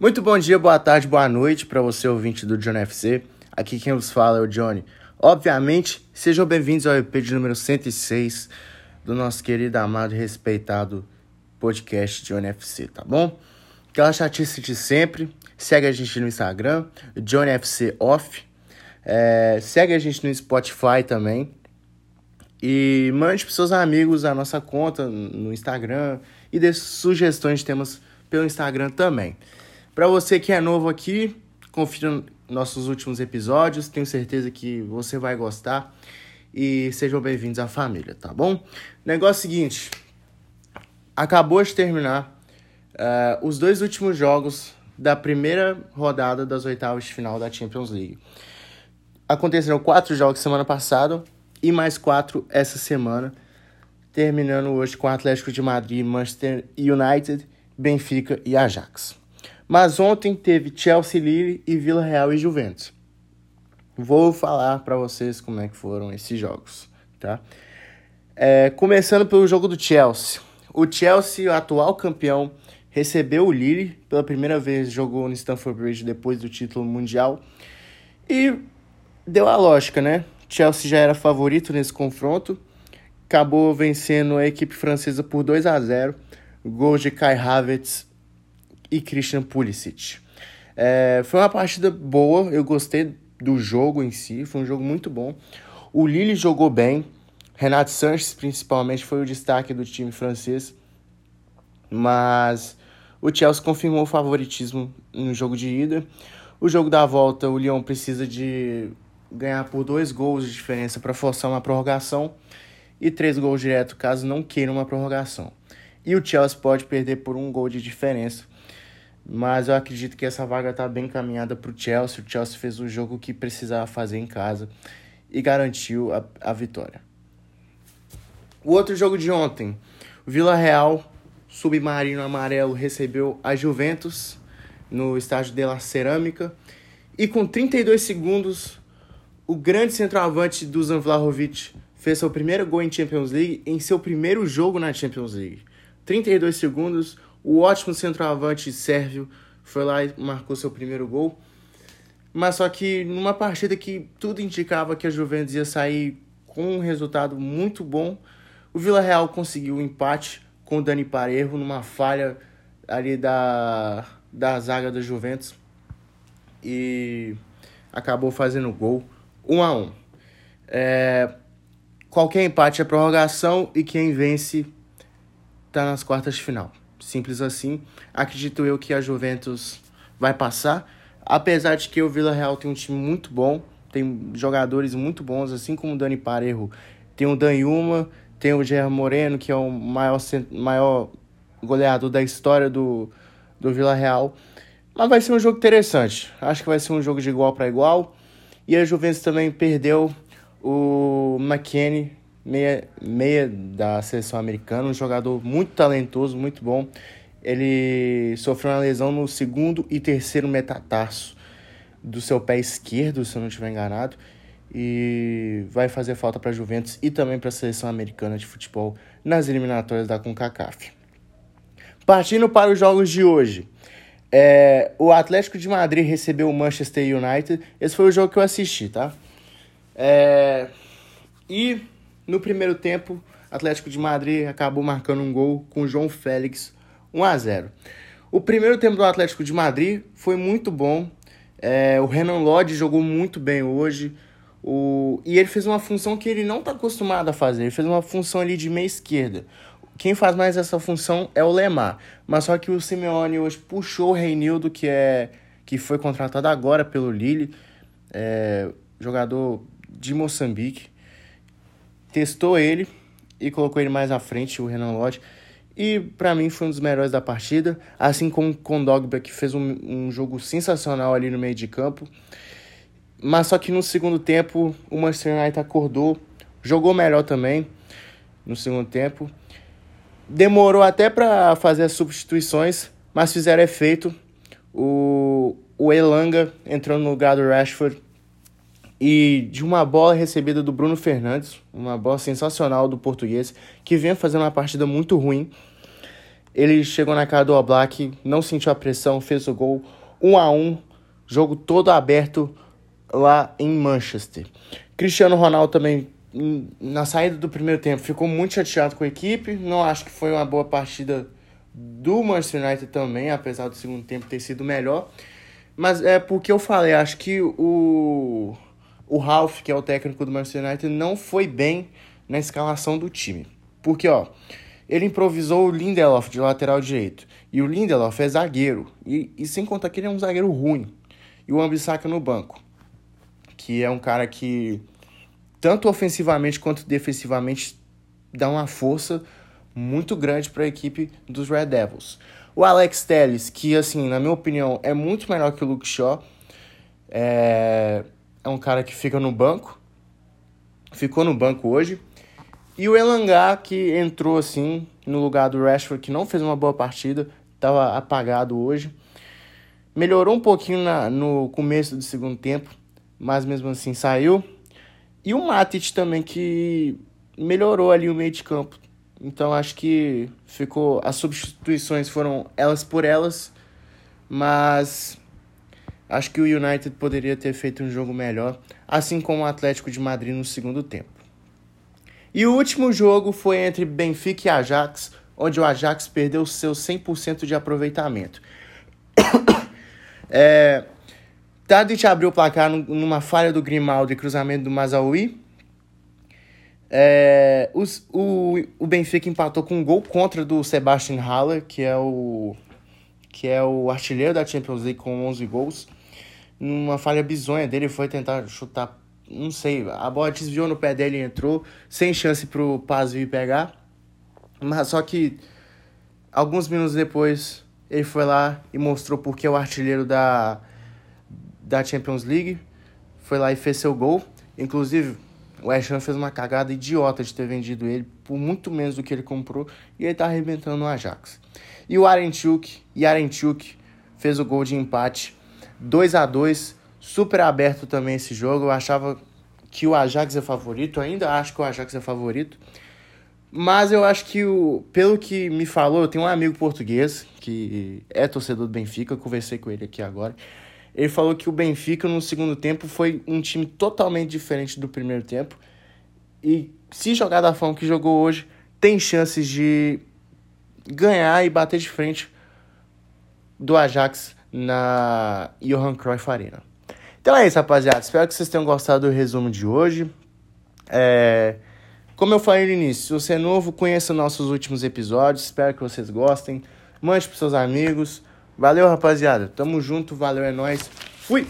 Muito bom dia, boa tarde, boa noite para você ouvinte do John FC. Aqui quem vos fala é o Johnny. Obviamente, sejam bem-vindos ao EP de número 106 do nosso querido, amado e respeitado podcast John FC, tá bom? Aquela chatice de sempre. Segue a gente no Instagram, John FC Off. É, segue a gente no Spotify também. E mande para seus amigos a nossa conta no Instagram e dê sugestões de temas pelo Instagram também. Para você que é novo aqui, confira nossos últimos episódios, tenho certeza que você vai gostar e sejam bem-vindos à família, tá bom? Negócio seguinte, acabou de terminar uh, os dois últimos jogos da primeira rodada das oitavas de final da Champions League. Aconteceram quatro jogos semana passada e mais quatro essa semana, terminando hoje com Atlético de Madrid, Manchester United, Benfica e Ajax. Mas ontem teve Chelsea, Lille e Vila Real e Juventus. Vou falar para vocês como é que foram esses jogos, tá? É, começando pelo jogo do Chelsea. O Chelsea, o atual campeão, recebeu o Lille pela primeira vez, jogou no Stamford Bridge depois do título mundial e deu a lógica, né? Chelsea já era favorito nesse confronto, acabou vencendo a equipe francesa por 2 a 0, gols de Kai Havertz e Christian Pulisic. É, foi uma partida boa, eu gostei do jogo em si, foi um jogo muito bom. O Lille jogou bem, Renato Sanches principalmente foi o destaque do time francês, mas o Chelsea confirmou o favoritismo no jogo de ida. O jogo da volta, o Lyon precisa de ganhar por dois gols de diferença para forçar uma prorrogação e três gols direto caso não queira uma prorrogação. E o Chelsea pode perder por um gol de diferença mas eu acredito que essa vaga está bem encaminhada para o Chelsea. O Chelsea fez o jogo que precisava fazer em casa e garantiu a, a vitória. O outro jogo de ontem, Vila Real, submarino amarelo, recebeu a Juventus no estádio de la Cerâmica. E com 32 segundos, o grande centroavante do Vlahovic fez seu primeiro gol em Champions League em seu primeiro jogo na Champions League. 32 segundos, o ótimo centroavante sérvio foi lá e marcou seu primeiro gol. Mas só que numa partida que tudo indicava que a Juventus ia sair com um resultado muito bom, o Vila Real conseguiu um empate com o Dani Parejo numa falha ali da, da zaga da Juventus e acabou fazendo gol 1 um a 1 um. é, Qualquer empate é prorrogação e quem vence está nas quartas de final. Simples assim. Acredito eu que a Juventus vai passar. Apesar de que o Vila Real tem um time muito bom, tem jogadores muito bons, assim como o Dani Parejo. Tem o Danhuma, tem o Gerard Moreno, que é o maior, maior goleador da história do, do Vila Real. Mas vai ser um jogo interessante. Acho que vai ser um jogo de igual para igual. E a Juventus também perdeu o McKennie, meia, meia da seleção americana, um jogador muito talentoso, muito bom. Ele sofreu uma lesão no segundo e terceiro metatarso do seu pé esquerdo, se eu não estiver enganado, e vai fazer falta para a Juventus e também para a seleção americana de futebol nas eliminatórias da CONCACAF. Partindo para os jogos de hoje. É, o Atlético de Madrid recebeu o Manchester United. Esse foi o jogo que eu assisti, tá? É, e no primeiro tempo, Atlético de Madrid acabou marcando um gol com João Félix, 1 a 0. O primeiro tempo do Atlético de Madrid foi muito bom. É, o Renan Lodge jogou muito bem hoje. O... E ele fez uma função que ele não está acostumado a fazer. Ele fez uma função ali de meia esquerda. Quem faz mais essa função é o Lemar. Mas só que o Simeone hoje puxou o Reinildo, que é que foi contratado agora pelo Lille, é, jogador de Moçambique testou ele e colocou ele mais à frente, o Renan Lodge. E para mim foi um dos melhores da partida, assim como o Kondogba, que fez um, um jogo sensacional ali no meio de campo. Mas só que no segundo tempo o Manchester United acordou, jogou melhor também no segundo tempo. Demorou até para fazer as substituições, mas fizeram efeito. O, o Elanga entrou no lugar do Rashford e de uma bola recebida do Bruno Fernandes, uma bola sensacional do português, que vem fazendo uma partida muito ruim. Ele chegou na cara do Oblak, não sentiu a pressão, fez o gol 1 a 1 jogo todo aberto lá em Manchester. Cristiano Ronaldo também, na saída do primeiro tempo, ficou muito chateado com a equipe. Não acho que foi uma boa partida do Manchester United também, apesar do segundo tempo ter sido melhor. Mas é porque eu falei, acho que o, o Ralph, que é o técnico do Manchester United, não foi bem na escalação do time. Porque, ó, ele improvisou o Lindelof de lateral direito. E o Lindelof é zagueiro. E, e sem contar que ele é um zagueiro ruim. E o Ambissaca no banco. Que é um cara que, tanto ofensivamente quanto defensivamente, dá uma força muito grande para a equipe dos Red Devils. O Alex Telles, que, assim, na minha opinião, é muito melhor que o Luke Shaw. É, é um cara que fica no banco. Ficou no banco hoje. E o Elangá, que entrou assim no lugar do Rashford, que não fez uma boa partida, estava apagado hoje. Melhorou um pouquinho na, no começo do segundo tempo, mas mesmo assim saiu. E o Matic também, que melhorou ali o meio de campo. Então acho que ficou. As substituições foram elas por elas, mas acho que o United poderia ter feito um jogo melhor, assim como o Atlético de Madrid no segundo tempo. E o último jogo foi entre Benfica e Ajax, onde o Ajax perdeu seu 100% de aproveitamento. é, Tadic abriu o placar numa falha do Grimaldo e cruzamento do Mazaui. É, os, o, o Benfica empatou com um gol contra do Sebastian Haller, que é o que é o artilheiro da Champions League com 11 gols. Numa falha bizonha dele, foi tentar chutar não sei, a bola desviou no pé dele e entrou, sem chance pro Paz vir pegar. Mas só que alguns minutos depois ele foi lá e mostrou porque é o artilheiro da, da Champions League. Foi lá e fez seu gol. Inclusive, o West Ham fez uma cagada idiota de ter vendido ele por muito menos do que ele comprou e ele tá arrebentando no Ajax. E o Arenchuk, Arenchuk fez o gol de empate 2 a 2 super aberto também esse jogo. Eu achava que o Ajax é favorito, ainda acho que o Ajax é favorito. Mas eu acho que, o, pelo que me falou, eu tenho um amigo português que é torcedor do Benfica, eu conversei com ele aqui agora. Ele falou que o Benfica no segundo tempo foi um time totalmente diferente do primeiro tempo. E se jogar da forma que jogou hoje, tem chances de ganhar e bater de frente do Ajax na Johan Cruyff Arena. Então é isso, rapaziada. Espero que vocês tenham gostado do resumo de hoje. É... Como eu falei no início, se você é novo, conheça nossos últimos episódios. Espero que vocês gostem. Mande pros seus amigos. Valeu, rapaziada. Tamo junto. Valeu, é nóis. Fui!